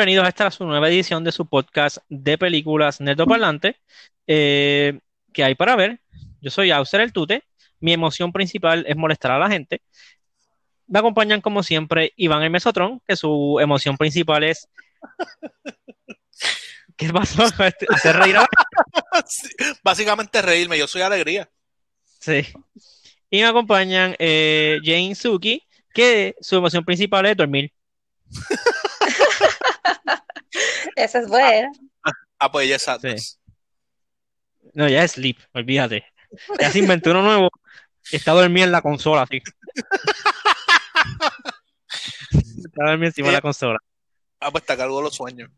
Bienvenidos a esta su nueva edición de su podcast de películas Parlante. Eh, ¿Qué hay para ver? Yo soy Auser el Tute. Mi emoción principal es molestar a la gente. Me acompañan como siempre Iván el Mesotron, que su emoción principal es. ¿Qué pasó? ¿Hacer reír a Sí, Básicamente reírme, yo soy alegría. Sí. Y me acompañan eh, Jane Suki, que su emoción principal es dormir. Esa es buena. Ah, pues ella es Sadness. No, ya es sleep, olvídate. Ya se inventó uno nuevo. Está dormido en la consola, así. Está dormido encima de la consola. Ah, pues está cargo de los sueños.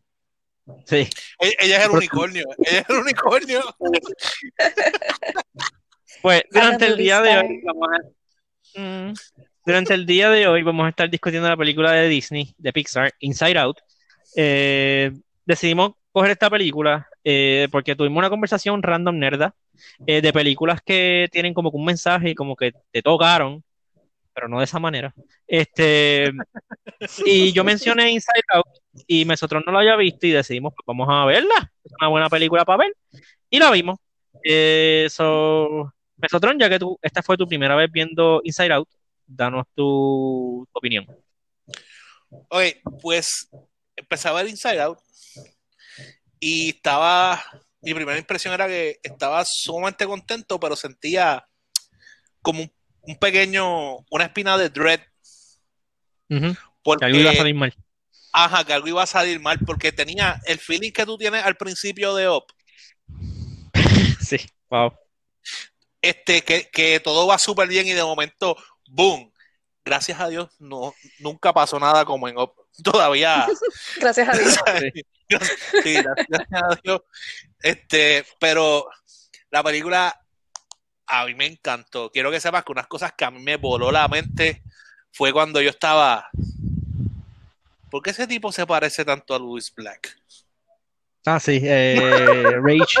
Sí. Ella, ella es el unicornio. Ella es el unicornio. Pues durante el día de hoy vamos a... Mm. Durante el día de hoy vamos a estar discutiendo la película de Disney, de Pixar, Inside Out. Eh, decidimos coger esta película eh, porque tuvimos una conversación random nerda eh, de películas que tienen como que un mensaje y como que te tocaron, pero no de esa manera. Este, y yo mencioné Inside Out y nosotros no lo había visto y decidimos, pues vamos a verla. Es una buena película para ver. Y la vimos. Eh, so, Mesotron, ya que tú, esta fue tu primera vez viendo Inside Out, danos tu, tu opinión. Ok, pues empecé a ver Inside Out y estaba. Mi primera impresión era que estaba sumamente contento, pero sentía como un, un pequeño. Una espina de dread. Ujú, Porque, Que algo iba a salir mal. Ajá, que algo iba a salir mal, porque tenía el feeling que tú tienes al principio de Up. Sí, wow. este, que, que todo va súper bien y de momento, boom. Gracias a Dios, no, nunca pasó nada como en Up. Todavía. Gracias a Dios. Sí, gracias a Dios. Este, pero la película a mí me encantó. Quiero que sepas que unas cosas que a mí me voló la mente fue cuando yo estaba. ¿Por qué ese tipo se parece tanto a Louis Black? Ah, sí, eh, Rage,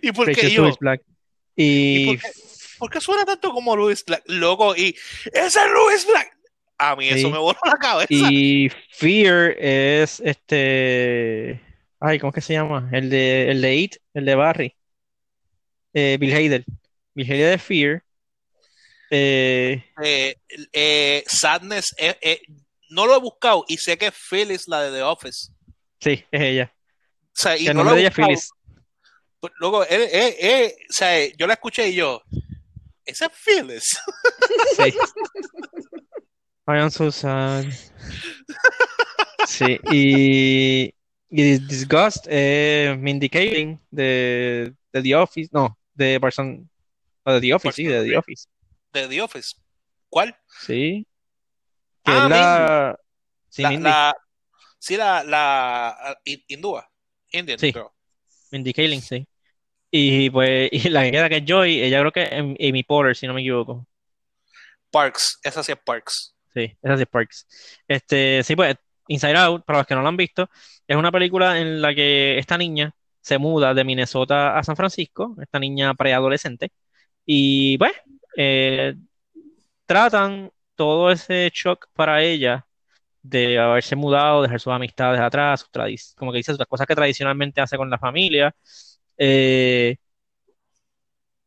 ¿Y por qué yo? Louis Black. Y, ¿Y por ¿Por qué suena tanto como Louis Black? Loco, y ese es Louis Black. A mí eso me voló la cabeza. y Fear es este. Ay, ¿cómo es que se llama? El de, el de It, el de Barry. Eh, Bill Hader. Bill Hader de Fear. Eh, Eh, Sadness, no lo he buscado y sé que Phyllis, la de The Office. sí, es ella. O sea, y el no lo he de ella es buscado. Phyllis. Luego, eh, eh, eh, o sea, yo la escuché y yo, esa es Phyllis. Sí. I am so sad. Sí, y, y Disgust, eh, Mindy Kaling de, de The Office, no, de Person, no, de The Office, sí, de The Office, de The Office. ¿Cuál? sí. Que Ah, es la, sí, la, Mindy, la- sí, la, la hin- hindúa. Indian, Sí. creo. Mindy Kaling, sí. Y pues, y la que queda que es Joy, ella creo que es Am- Amy Poehler, si no me equivoco. Parks, esa sí es Parks. Sí, esa sí es Parks. Este, sí, pues, Inside Out, para los que no la han visto, es una película en la que esta niña se muda de Minnesota a San Francisco, esta niña preadolescente, y pues, eh, tratan todo ese shock para ella de haberse mudado, dejar sus amistades atrás, sus como que dice, las cosas que tradicionalmente hace con la familia, eh,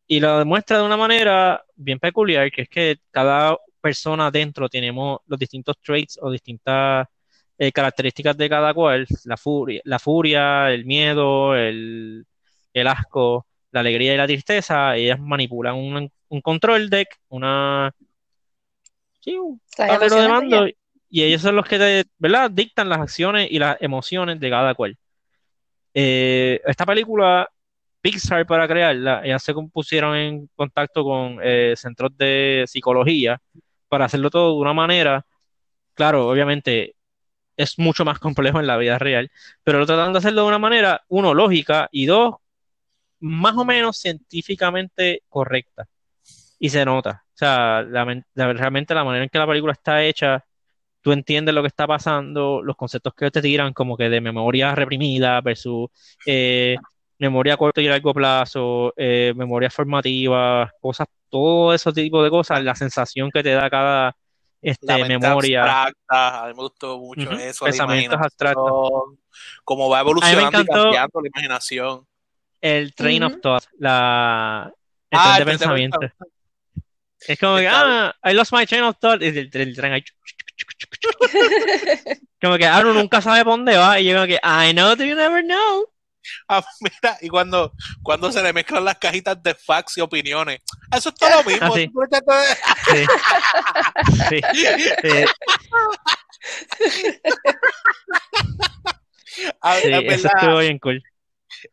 y lo demuestra de una manera bien peculiar, que es que cada persona dentro tenemos los distintos traits o distintas eh, características de cada cual, la furia, la furia, el miedo, el, el asco, la alegría y la tristeza, ellas manipulan un, un control deck, una sí, un Las tablero de mando, y ellos son los que te, ¿verdad? dictan las acciones y las emociones de cada cual. Eh, esta película, Pixar para crearla, ellas se pusieron en contacto con eh, centros de psicología para hacerlo todo de una manera, claro, obviamente es mucho más complejo en la vida real, pero lo tratan de hacerlo de una manera, uno, lógica, y dos, más o menos científicamente correcta. Y se nota. O sea, la men- la- realmente la manera en que la película está hecha, tú entiendes lo que está pasando, los conceptos que te tiran, como que de memoria reprimida versus eh, memoria a corto y largo plazo, eh, memoria formativa, cosas, todo ese tipo de cosas, la sensación que te da cada, este, la mente memoria. abstracta, a mí me gustó mucho eso, pensamientos abstractos. cómo va evolucionando y cambiando la imaginación. El train of thought, la, el Ah, tren de el tren de pensamiento. Es como que, ah, I lost my train of thought. Y el, el tren ahí. Como que, ah, uno nunca sabe por dónde va. Y yo como que, I know that you never know. Ah, mira, y cuando, cuando se le mezclan las cajitas de fax y opiniones, eso es todo lo mismo. Ah, sí. Todo- Sí. Sí. Sí. Ah, Sí, en eso verdad, estuvo bien cool.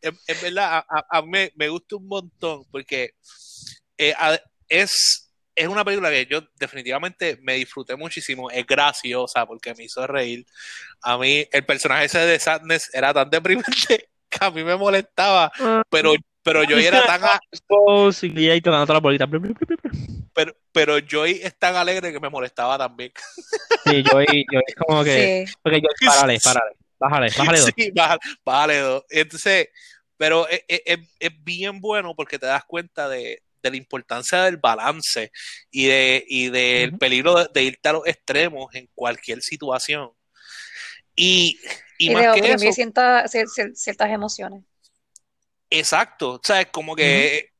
en verdad, a, a- a mí me, me gusta un montón porque eh, a- es, es una película que yo definitivamente me disfruté muchísimo. Es graciosa porque me hizo reír. A mí, el personaje ese de Sadness era tan deprimente que a mí me molestaba, pero, pero yo era tan, a- pero, pero Joy es tan alegre que me molestaba también. Sí, yo, yo es como que. Sí. Ok, yo, párale, párale. Bájale, bájale dos. Sí, bájale, bájale dos. Entonces, pero es, es- es- es bien bueno porque te das cuenta de, de la importancia del balance y, de, y del Ujú. peligro de, de irte a los extremos en cualquier situación. Y, y Y más que eso, cier- ciertas emociones. exacto, o sea, es como que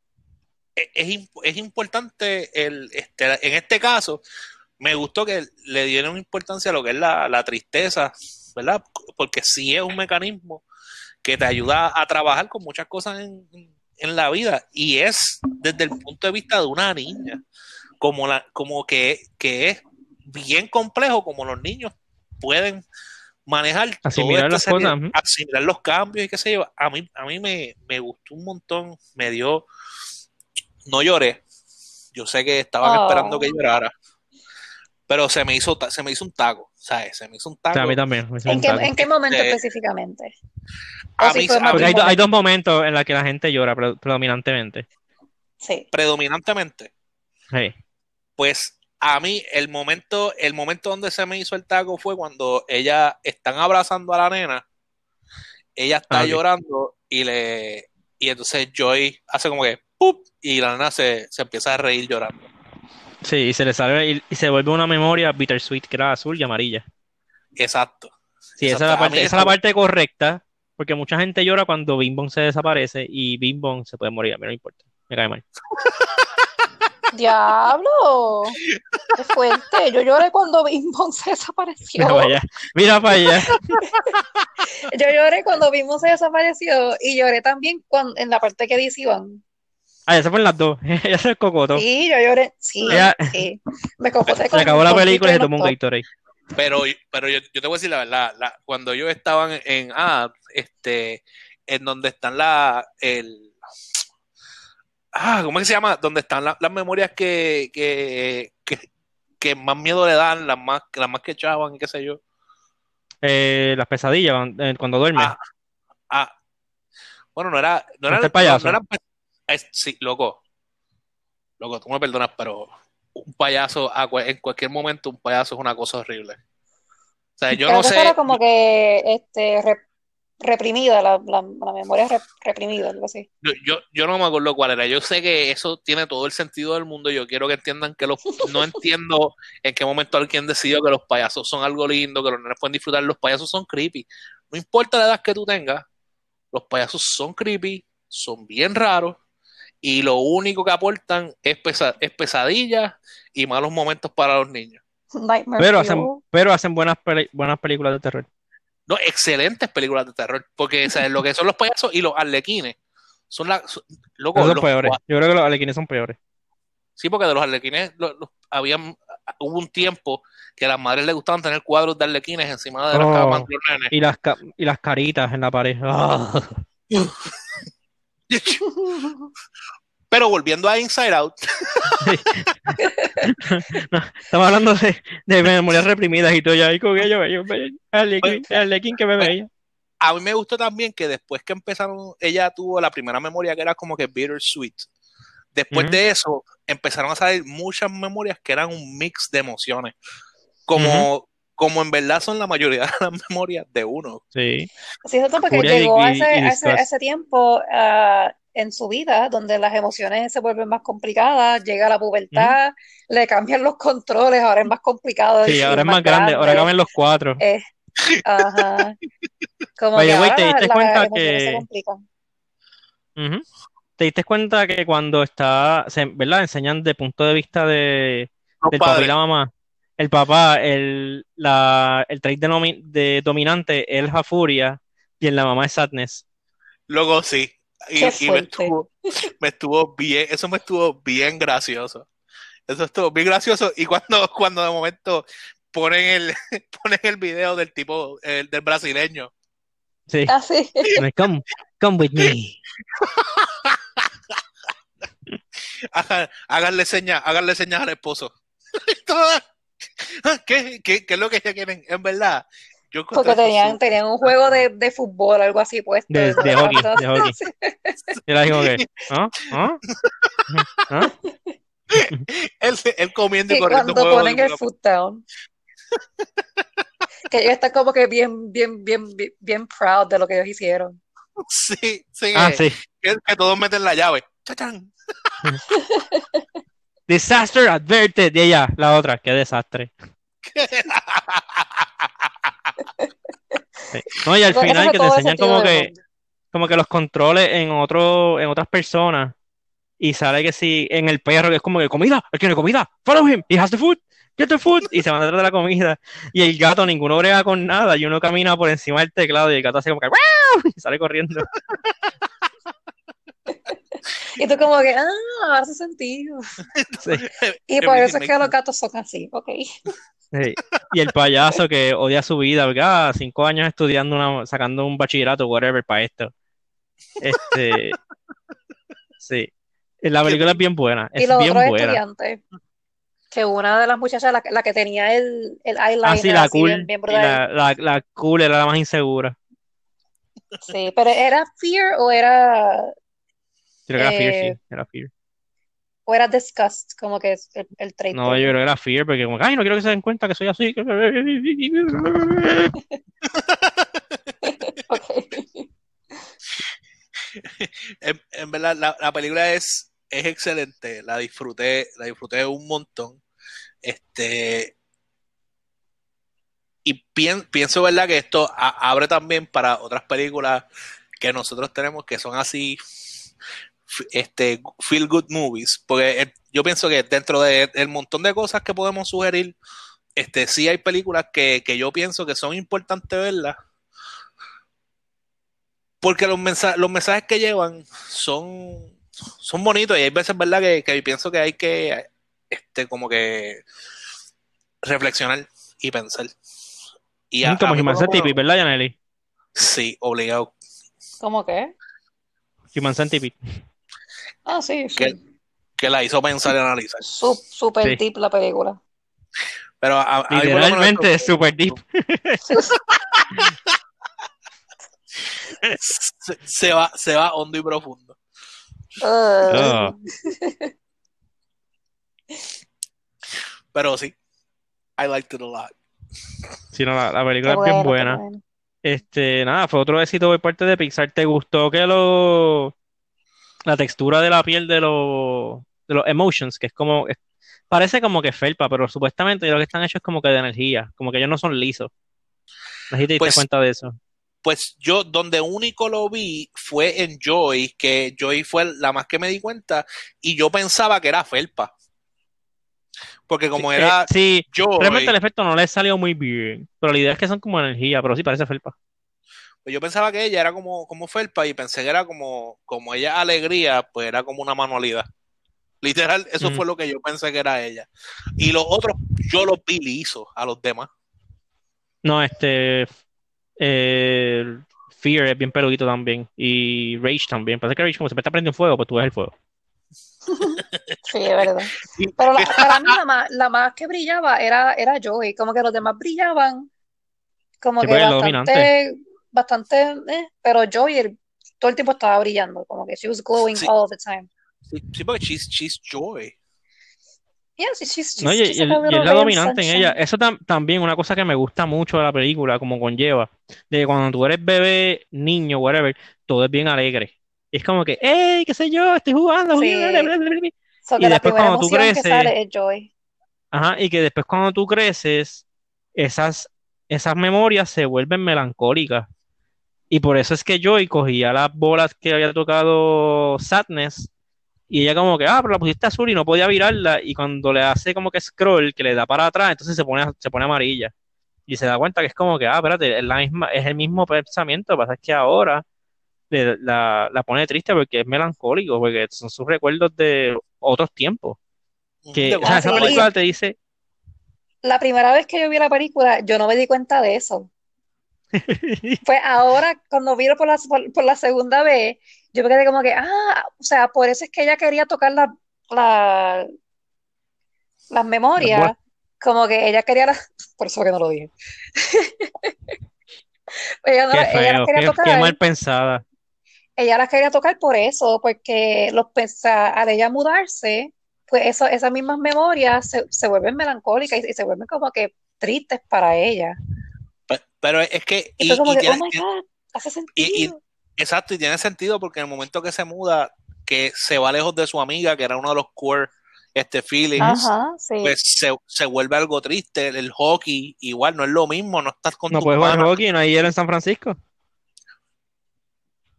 es, es imp- es importante el, este, en este caso, me gustó que le dieron importancia a lo que es la, la tristeza, ¿verdad? Porque sí es un mecanismo que te ayuda a trabajar con muchas cosas en, en la vida y es desde el punto de vista de una niña, como, la, como que, que es bien complejo como los niños pueden manejar todo Asimilar esta las serie- cosas, asimilar los cambios y qué sé yo. A mí, a mí me, me gustó un montón, me dio, no lloré, yo sé que estaban Oh. esperando que llorara, pero se me hizo, se me hizo un taco, ¿sabes? Se me hizo un O taco. sea, a mí también. me hizo ¿En un qué, taco. en qué momento Eh, específicamente? a si mí- fue a hay, do- hay dos momentos en los que la gente llora pre- predominantemente. Sí. predominantemente, Sí. pues a mí el momento, el momento donde se me hizo el taco fue cuando ella están abrazando a la nena, ella está Ah, llorando y le y entonces Joy hace como que ¡pup! y la nena se, se empieza a reír llorando. Sí, y se le sale y, y se vuelve una memoria bittersweet que era azul y amarilla. Exacto. Sí, esa es la parte, esa es la parte correcta, porque mucha gente llora cuando Bing Bong se desaparece y Bing Bong se puede morir, a mí no importa, me cae mal. ¡Diablo! ¡Qué fuerte! Yo lloré cuando Bong se desapareció. Mira para allá, mira para allá. Yo lloré cuando Bong se desapareció y lloré también cuando, en la parte que dice Iván. Ah, ya se fueron las dos, ella se escocotó. Sí, yo lloré. Sí, Ella- sí. Me cocoté Se con acabó la película y se tomó un. Gatorade. Pero, pero yo, yo te voy a decir la verdad, la- cuando ellos estaban en ah, este, en donde están la el ah, ¿cómo es que se llama? Donde están la- las memorias que, que, que, que más miedo le dan, las más, las más que echaban y qué sé yo. Eh, las pesadillas cuando, eh, cuando duerme. Ah, ah, bueno, no era, no era, ¿No está el payaso? no- no es- sí, loco, loco, tú me perdonas, pero un payaso en cualquier momento un payaso es una cosa horrible. O sea, yo Creo no que sé. era como que este, reprimida, la, la, la memoria re- reprimida, algo así. Yo, yo, yo no me acuerdo cuál era. Yo sé que eso tiene todo el sentido del mundo. Yo quiero que entiendan que los. No entiendo en qué momento alguien decidió que los payasos son algo lindo, que los nenes pueden disfrutar. Los payasos son creepy. No importa la edad que tú tengas, los payasos son creepy, son bien raros y lo único que aportan es, pesa- es pesadillas y malos momentos para los niños. Nightmare Pero hacen, pero hacen buenas, peli- buenas películas de terror. No, excelentes películas de terror. Porque ¿sabes? lo que son los payasos y los arlequines son las. son- loco, Esos son los peores. Yo creo que los alequines son peores. Sí, porque de los arlequines lo- los- habían, hubo un tiempo que a las madres les gustaban tener cuadros de arlequines encima de las Oh. camas de los nenes. Y las, ca- y las caritas en la pared. Ah. Pero volviendo a Inside Out, Estamos hablando de, de memorias reprimidas y todo ya. Y con ello, yo, Arlequín, Arlequín que me veía. a mí me gustó también que después que empezaron, ella tuvo la primera memoria que era como que bittersweet. Después de eso, empezaron a salir muchas memorias que eran un mix de emociones. Como, como en verdad son la mayoría de las memorias de uno. Sí. Sí, es cierto, porque Furia y- llegó a y- ese, y a ese, a ese tiempo, ah, en su vida, donde las emociones se vuelven más complicadas, llega la pubertad, le cambian los controles, ahora es más complicado. Sí, ahora es más grande, ahora caben los cuatro. Eh, ajá. Como Oye, que ahora ¿te diste las cuenta emociones se que- complican. ¿Te diste cuenta que cuando está, se- ¿verdad? Enseñan de punto de vista de, del papá y la mamá. El papá, el, la, el trait de, de dominante es la furia y en la mamá es sadness. Luego sí. Y, me estuvo, me estuvo bien, eso me estuvo bien gracioso. Eso estuvo bien gracioso. Y cuando, cuando de momento ponen el, ponen el video del tipo, el del brasileño. Sí. Ah, sí. Come, come with me. Hagan- háganle señas, háganle señas al esposo. ¿Qué, qué, qué es lo que ellos quieren? En verdad, yo Porque tenían, tenían un juego de, de fútbol, algo así puesto. De- de hockey, de hockey. Sí. Y la digo que, ¿ah? ¿ah? ¿ah? él, él comiendo y Y corriendo cuando juego ponen el foot down. Que ellos están como que bien, bien, bien, bien, bien proud de lo que ellos hicieron. Sí, sí, Ah, que, sí. que- que todos meten la llave. ¡Chachán! Disaster adverted. Y ella, la otra, qué desastre. No, y al final que te enseñan como que, como que los controles en otro, en otras personas. Y sale que si en el perro, que es como que comida, él tiene comida, follow him, he has the food, get the food, y se van detrás de la comida. Y el gato, ninguno brega con nada, y uno camina por encima del teclado, y el gato hace como que "Guau", y sale corriendo. Y tú como que, ah, hace sentido. Sí. Y por eso es que los gatos son así, ok. Sí. Y el payaso que odia su vida, porque ah, cinco años estudiando, una, sacando un bachillerato, whatever, para esto. Este, sí. La película es bien buena, Y es los bien otros buena. estudiantes, que una de las muchachas, la, la que tenía el, el eyeliner Ah, sí, la así cool, bien, bien y brutal. la, la, la cool era la más insegura. Sí, pero ¿era fear o era, creo que era Fear, Eh, sí, era Fear. O era disgust? Como que es el, el trait No, yo creo que era Fear, porque como, ay, no quiero que se den cuenta que soy así. Ok. En, en verdad, la, la película es, es excelente. La disfruté, la disfruté un montón. Este. Y pien- pienso, ¿verdad?, que esto a- abre también para otras películas que nosotros tenemos que son así, este, feel good movies. Porque eh, yo pienso que dentro de- del montón de cosas que podemos sugerir, este, sí hay películas que, que yo pienso que son importantes verlas. Porque los mensajes, los mensajes que llevan son, son bonitos y hay veces, ¿verdad?, que, que pienso que hay que, este, como que reflexionar y pensar. Y a- Como Human Centipede, ¿verdad, Yaneli? Sí, obligado. ¿Cómo que? Human Centipede. Ah, sí, sí. Que- Que la hizo pensar y analizar. Su- super Sí. deep la película. Pero a, a Literalmente es super deep. se, se va, se va hondo y profundo. Pero sí, I liked it a lot. Sí, no, la, la película Qué es bien buena. bueno. Este, nada, fue otro éxito por parte de Pixar. ¿Te gustó que lo la textura de la piel de los de los emotions, que es como es- parece como que felpa, pero supuestamente lo que están hechos es como que de energía, como que ellos no son lisos. No te diste Pues- cuenta de eso. Pues yo, donde único lo vi fue en Joy, que Joy fue la más que me di cuenta, y yo pensaba que era felpa. Porque como Sí, era eh, sí, Joy, realmente el efecto no les salió muy bien, pero la idea es que son como energía, pero sí parece felpa. Pues yo pensaba que ella era como, como felpa y pensé que era como, como ella alegría, pues era como una manualidad. Literal, eso fue lo que yo pensé que era ella. Y los otros, yo los vi lisos a los demás. No, este eh, Fear es bien peludito también y Rage también. Parece que Rage como siempre está prendiendo fuego, pues tú ves el fuego. Sí, es verdad. Pero la- para mí la más, la más que brillaba era, era Joey, como que los demás brillaban como Sí, que lo bastante, eh, pero Joey el- todo el tiempo estaba brillando, como que she was glowing Sí. all the time. Sí, sí, porque she's, she's Joy. Yeah, sí, she's, No, she's y, just y el- y es la dominante en ella. Eso tam- también una cosa que me gusta mucho de la película, como conlleva, de que cuando tú eres bebé, niño, whatever, todo es bien alegre. Y es como que, ¡hey, qué sé yo! Estoy jugando. Sí. bla, bla, bla, bla, bla". So Y después cuando tú creces- sale es Joy. Ajá, y que después cuando tú creces, esas, esas memorias se vuelven melancólicas. Y por eso es que Joy cogía las bolas que había tocado Sadness y ella como que, ah, pero la pusiste azul y no podía virarla. Y cuando le hace como que scroll, que le da para atrás, entonces se pone, se pone amarilla. Y se da cuenta que es como que, ah, espérate, es, la misma, es el mismo pensamiento. Lo que pasa es que ahora le- la, la pone triste porque es melancólico, porque son sus recuerdos de otros tiempos. Que, o sea, esa película te dice, La primera vez que yo vi la película, yo no me di cuenta de eso. Fue ahora, cuando vi por la, por, por la segunda vez, yo me quedé como que, ah, o sea, por eso es que ella quería tocar la, la- las memorias, como que ella quería las, por eso que no lo dije. Ella, no- Qué ella las quería qué, tocar, qué mal pensada. ella las quería tocar por eso, porque los pensa- al ella mudarse, pues eso, esas mismas memorias se, se vuelven melancólicas y, y se vuelven como que tristes para ella. Pe- Pero es que, Y y, como y que, tiene- oh my God, hace y- sentido. exacto, y tiene sentido porque en el momento que se muda, que se va lejos de su amiga, que era uno de los core este, feelings, Ajá, sí. pues se, se vuelve algo triste. El, el hockey, igual, no es lo mismo, no estás con No puedes jugar hockey, no hay hielo en San Francisco.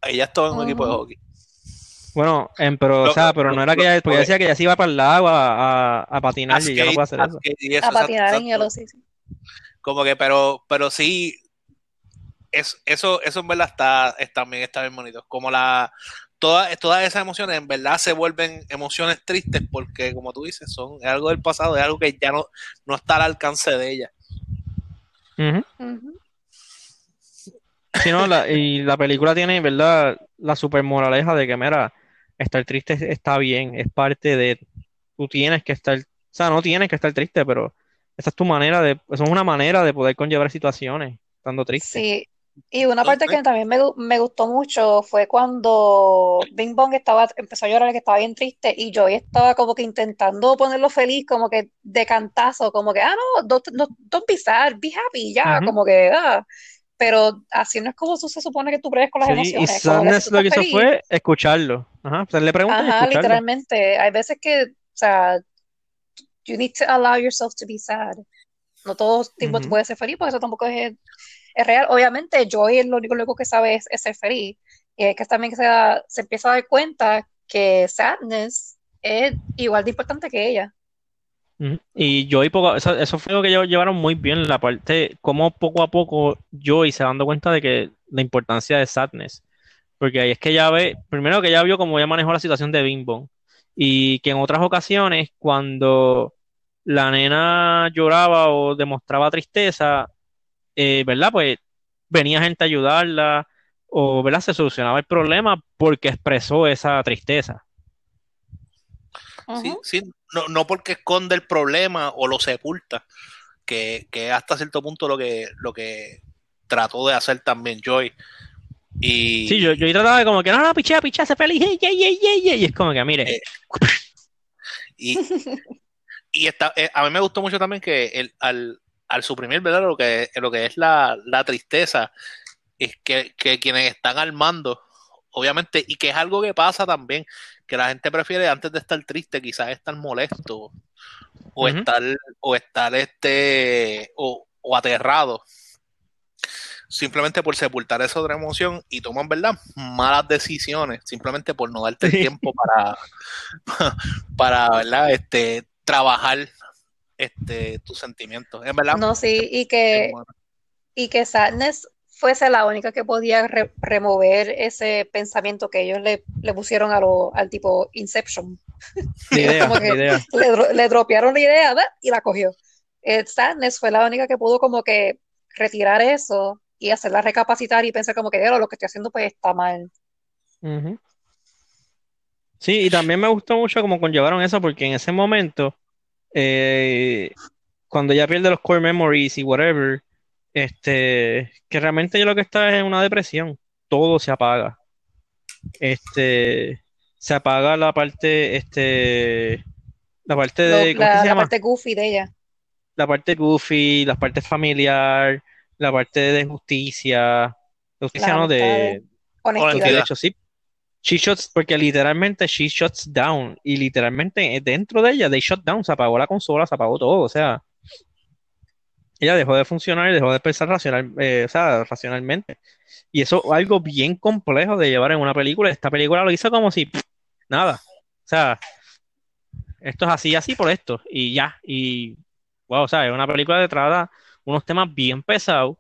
Ella estaba en un equipo de Ujú. hockey. Bueno, em, pero, Lo- o sea, pero lo- no era que ella, porque decía que ella se iba para el lago a, a, a patinar y ya no puede hacer eso. A exacto, patinar en hielo, sí, sí. Como que, pero, pero sí, es, eso, eso en verdad está, es- también está bien bonito. Como la, todas, todas esas emociones en verdad se vuelven emociones tristes porque, como tú dices, son es algo del pasado, es algo que ya no, no está al alcance de ella. Sí, no, la- y la película tiene, ¿verdad? La super moraleja de que, mira, estar triste es- está bien, es parte de, tú tienes que estar, o sea, no tienes que estar triste, pero esa es tu manera de, eso es una manera de poder conllevar situaciones, estando triste. Sí, y una parte que también me, me gustó mucho fue cuando Bing Bong estaba, empezó a llorar, que estaba bien triste, y Joy estaba como que intentando ponerlo feliz, como que de cantazo, como que, ah, no, don't, no, don't be sad, be happy, ya, Ujú. como que, ah. Pero así no es como tú se supone que tú bregues con las Sí, y emociones, Sadness tú lo que hizo feliz, fue escucharlo. Ajá, o sea, le preguntas y ajá, escucharlo. literalmente, hay veces que, o sea, you need to allow yourself to be sad. No todo el tiempo tú Ujú. puedes ser feliz, porque eso tampoco es, es real. Obviamente, Joy es lo único, lo único que sabe es, es ser feliz. Y es que también se, da- se empieza a dar cuenta que sadness es igual de importante que ella. Y Joy, poco, eso, eso fue lo que ellos llevaron muy bien, la parte, como poco a poco Joy se dando cuenta de que la importancia de Sadness. Porque ahí es que ella ve, primero que ella vio cómo ella manejó la situación de Bing Bong. Y que en otras ocasiones, cuando la nena lloraba o demostraba tristeza, eh, ¿verdad? Pues venía gente a ayudarla, o ¿verdad? Se solucionaba el problema porque expresó esa tristeza. Sí, sí, no, no porque esconde el problema o lo sepulta, que, que hasta cierto punto lo que, lo que trató de hacer también Joy. Y Sí, yo, yo trataba de como que, no, no, pichea, pichea, sé feliz, ey, ey, ey", y es como que, mire, Eh, Y, y está, eh, a mí me gustó mucho también que el, al, al suprimir ¿verdad? Lo, que, lo que es la, la tristeza, es que, que quienes están al mando, obviamente, y que es algo que pasa también, que la gente prefiere antes de estar triste, quizás estar molesto, o estar, o estar este, o, o aterrado, simplemente por sepultar esa otra emoción y toman, ¿verdad? Malas decisiones, simplemente por no darte el tiempo para, para, ¿verdad? Este, trabajar este, tus sentimientos. En verdad, No, sí, y que, bueno. y que sadness fuese la única que podía re- remover ese pensamiento que ellos le, le pusieron a lo, al tipo Inception. la idea, Como que la idea. le, dro- le dropearon la idea ¿verdad? y la cogió. Eh, Sadness fue la única que pudo como que retirar eso y hacerla recapacitar y pensar como que "Diablo, lo que estoy haciendo pues está mal. Sí, y también me gustó mucho cómo conllevaron eso, porque en ese momento, eh, cuando ella pierde los core memories y whatever, este, que realmente yo lo que está es en una depresión, todo se apaga. Este, se apaga la parte, este, la parte de, ¿cómo es que la, se la llama? parte goofy de ella. La parte goofy, la parte familiar, la parte de justicia, justicia Las no, de, amistades, honestidad. de hecho, sí. She shuts, porque literalmente she shuts down. Y literalmente dentro de ella, they shut down, se apagó la consola, se apagó todo. O sea, ella dejó de funcionar y dejó de pensar racional, eh, o sea, racionalmente. Y eso es algo bien complejo de llevar en una película. Esta película lo hizo como si pff, nada. O sea, esto es así, así por esto. Y ya. Y, wow, o sea, es una película que trata unos temas bien pesados.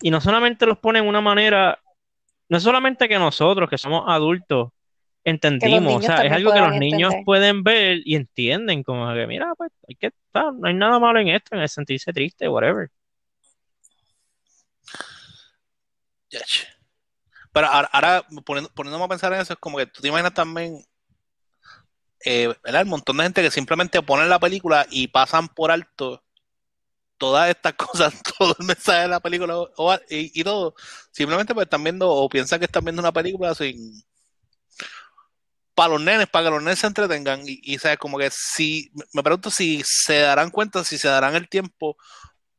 Y no solamente los pone en una manera, no es solamente que nosotros, que somos adultos, entendimos, o niños sea, es algo que los niños pueden ver y entienden, como que, mira, pues, hay que estar, no hay nada malo en esto, en el sentirse triste, whatever. Pero ahora, ahora, poniendo- poniéndome a pensar en eso, es como que tú te imaginas también, eh, ¿verdad? El montón de gente que simplemente ponen la película y pasan por alto todas estas cosas, todo el mensaje de la película y, y todo, simplemente pues están viendo o piensan que están viendo una película sin para los nenes, para que los nenes se entretengan. Y, y sabes como que si me pregunto si se darán cuenta, si se darán el tiempo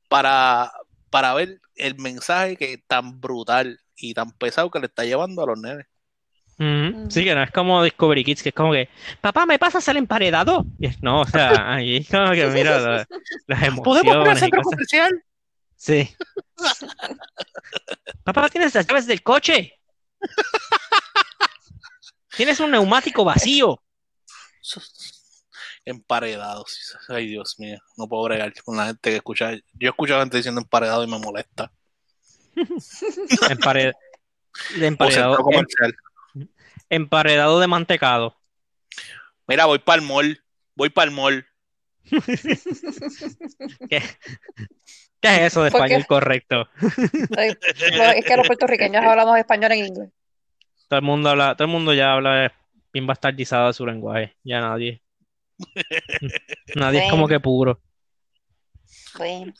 para, para ver el mensaje que tan brutal y tan pesado que le está llevando a los nenes. Sí, que no es como Discovery Kids, que es como que, papá, ¿me pasas el emparedado? Y es- no, o sea, ahí es como que mira la- las ¿Podemos al emociones y centro cosas. comercial? Sí. Papá, ¿tienes las llaves del coche? Tienes un neumático vacío. Emparedados. Ay, Dios mío, no puedo bregar con la gente que escucha. Yo escucho a gente diciendo emparedado y me molesta. Empare- de O emparedado, centro comercial. Em- emparedado de mantecado. Mira, voy para el mall. Voy para el mall. ¿Qué, qué es eso de español correcto? Es que los puertorriqueños hablamos español en inglés. Todo el mundo habla, todo el mundo ya habla bien bastardizado de su lenguaje. Ya nadie. Nadie es como que puro. Bueno,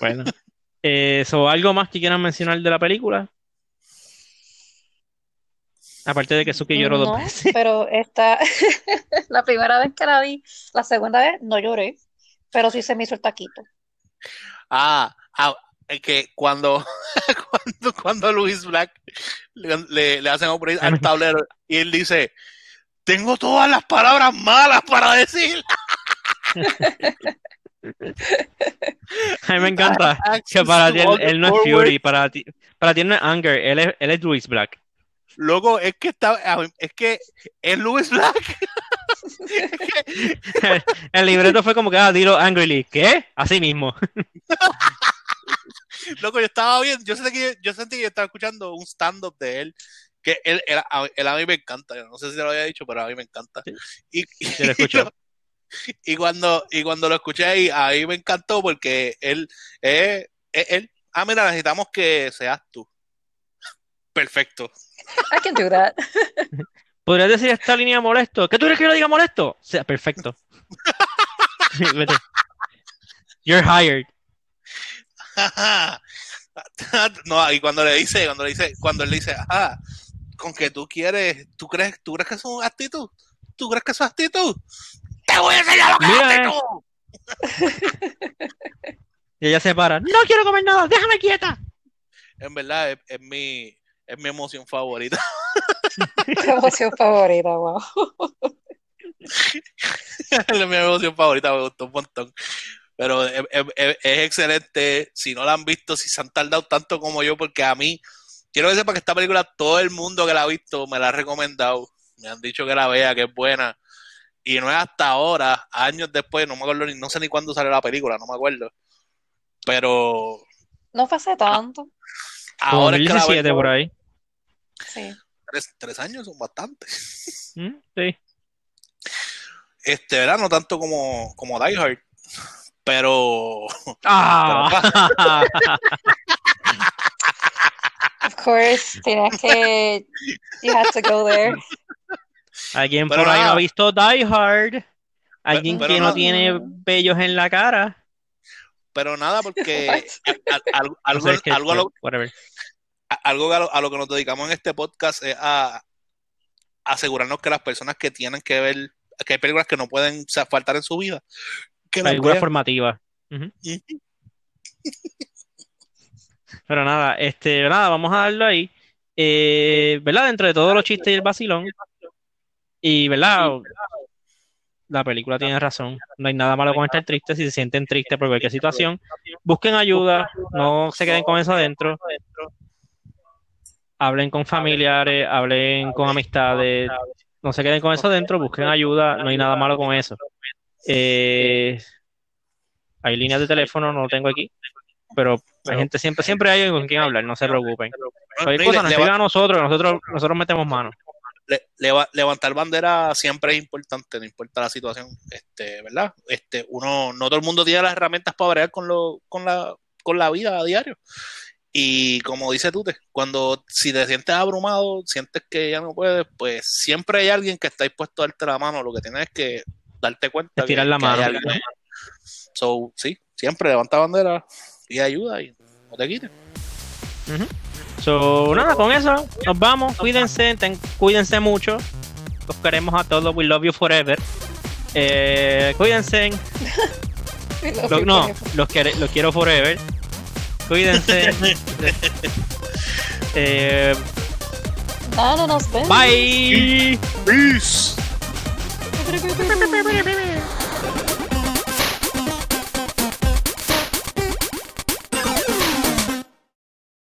Bueno. Eh, so, ¿algo más que quieran mencionar de la película? Aparte de que Suki lloró dos no, veces. pero esta, la primera vez que la vi, la segunda vez no lloré, pero sí se me hizo el taquito. Ah, ah, es que cuando, cuando, cuando Luis Black le, le- le hacen upgrade al tablero y él dice, tengo todas las palabras malas para decir. A mí me encanta que para ti él, él no es Fury, para ti, para ti no es Anger, él es, él es Luis Black. Loco, es que está, es que es Luis Black. El libreto fue como que, ah, dilo angrily. ¿Qué? Así mismo. Loco, yo estaba bien, yo sentí que yo sentí que yo estaba escuchando un stand-up de él, que él, él- a, él a mí me encanta, yo no sé si te lo había dicho, pero a mí me encanta. Y, y- lo escucho. y cuando, y cuando lo escuché ahí, a mí me encantó porque él, eh, eh, él, ah, mira, necesitamos que seas tú. Perfecto. I can do that. ¿Podrías decir esta línea molesto? ¿Qué tú quieres que yo le diga molesto? O sea, perfecto. Vete. You're hired. no, y cuando le dice, cuando le dice, cuando él le dice, ah, con que tú quieres, tú crees, tú crees que eso es actitud, tú crees que eso es actitud, te voy a enseñar lo que Mira, es eh. actitud. Y ella se para. No quiero comer nada, déjame quieta. En verdad, es, es mi, es mi emoción favorita. Qué emoción favorita, wow. es mi emoción favorita, me gustó un montón. Pero es, es- es- es excelente. Si no la han visto, si se han tardado tanto como yo, porque a mí, quiero que sepa que esta película, todo el mundo que la ha visto me la ha recomendado. Me han dicho que la vea, que es buena. Y no es hasta ahora, años después, no me acuerdo ni, no sé ni cuándo salió la película, no me acuerdo. Pero No fue hace tanto. Como ahora es que la 2017 veo, por ahí. Sí. tres, tres años son bastantes. Mm, Sí. Este, ¿verdad? No tanto como, como Die Hard. Pero Ah. Of course, tenías que. You had to go there. Alguien Pero por ahí no nada. ha visto Die Hard. Alguien pero que no nada. tiene vellos en la cara. Pero nada, porque algo, a lo, whatever. a- algo a lo, a lo que nos dedicamos en este podcast es a, a asegurarnos que las personas que tienen que ver, que hay películas que no pueden o sea, faltar en su vida, que las Película vean. formativa. Ujú. Ujú. Pero nada, este, nada, vamos a darlo ahí. Eh, ¿verdad? Dentro de todos los chistes y el vacilón. Y, ¿verdad? La película tiene razón. No hay nada malo con estar triste si se sienten tristes por cualquier situación. Busquen ayuda, no se queden con eso adentro. Hablen con familiares, hablen con amistades. No se queden con eso adentro, busquen ayuda, no hay nada malo con eso. Eh, hay líneas de teléfono, no lo tengo aquí, pero hay gente siempre, siempre hay alguien con quien hablar, no se preocupen. Cualquier cosa nos a nosotros, nosotros, nosotros metemos mano. Le- leva- levantar bandera siempre es importante, no importa la situación, este, ¿verdad? Este, uno, no todo el mundo tiene las herramientas para bregar con lo, con la, con la vida a diario. Y como dice Tute, cuando si te sientes abrumado, sientes que ya no puedes, pues siempre hay alguien que está dispuesto a darte la mano. Lo que tienes es que darte cuenta Estirar que, la que hay mano. alguien. So, sí, siempre levanta bandera y ayuda y no te quites. So, nada, con eso nos vamos. Cuídense, ten- cuídense mucho. Los queremos a todos. We love you forever. Eh, cuídense. Lo- no, los, los quiero forever. Cuídense. Eh, No, no nos vemos. bye. Peace.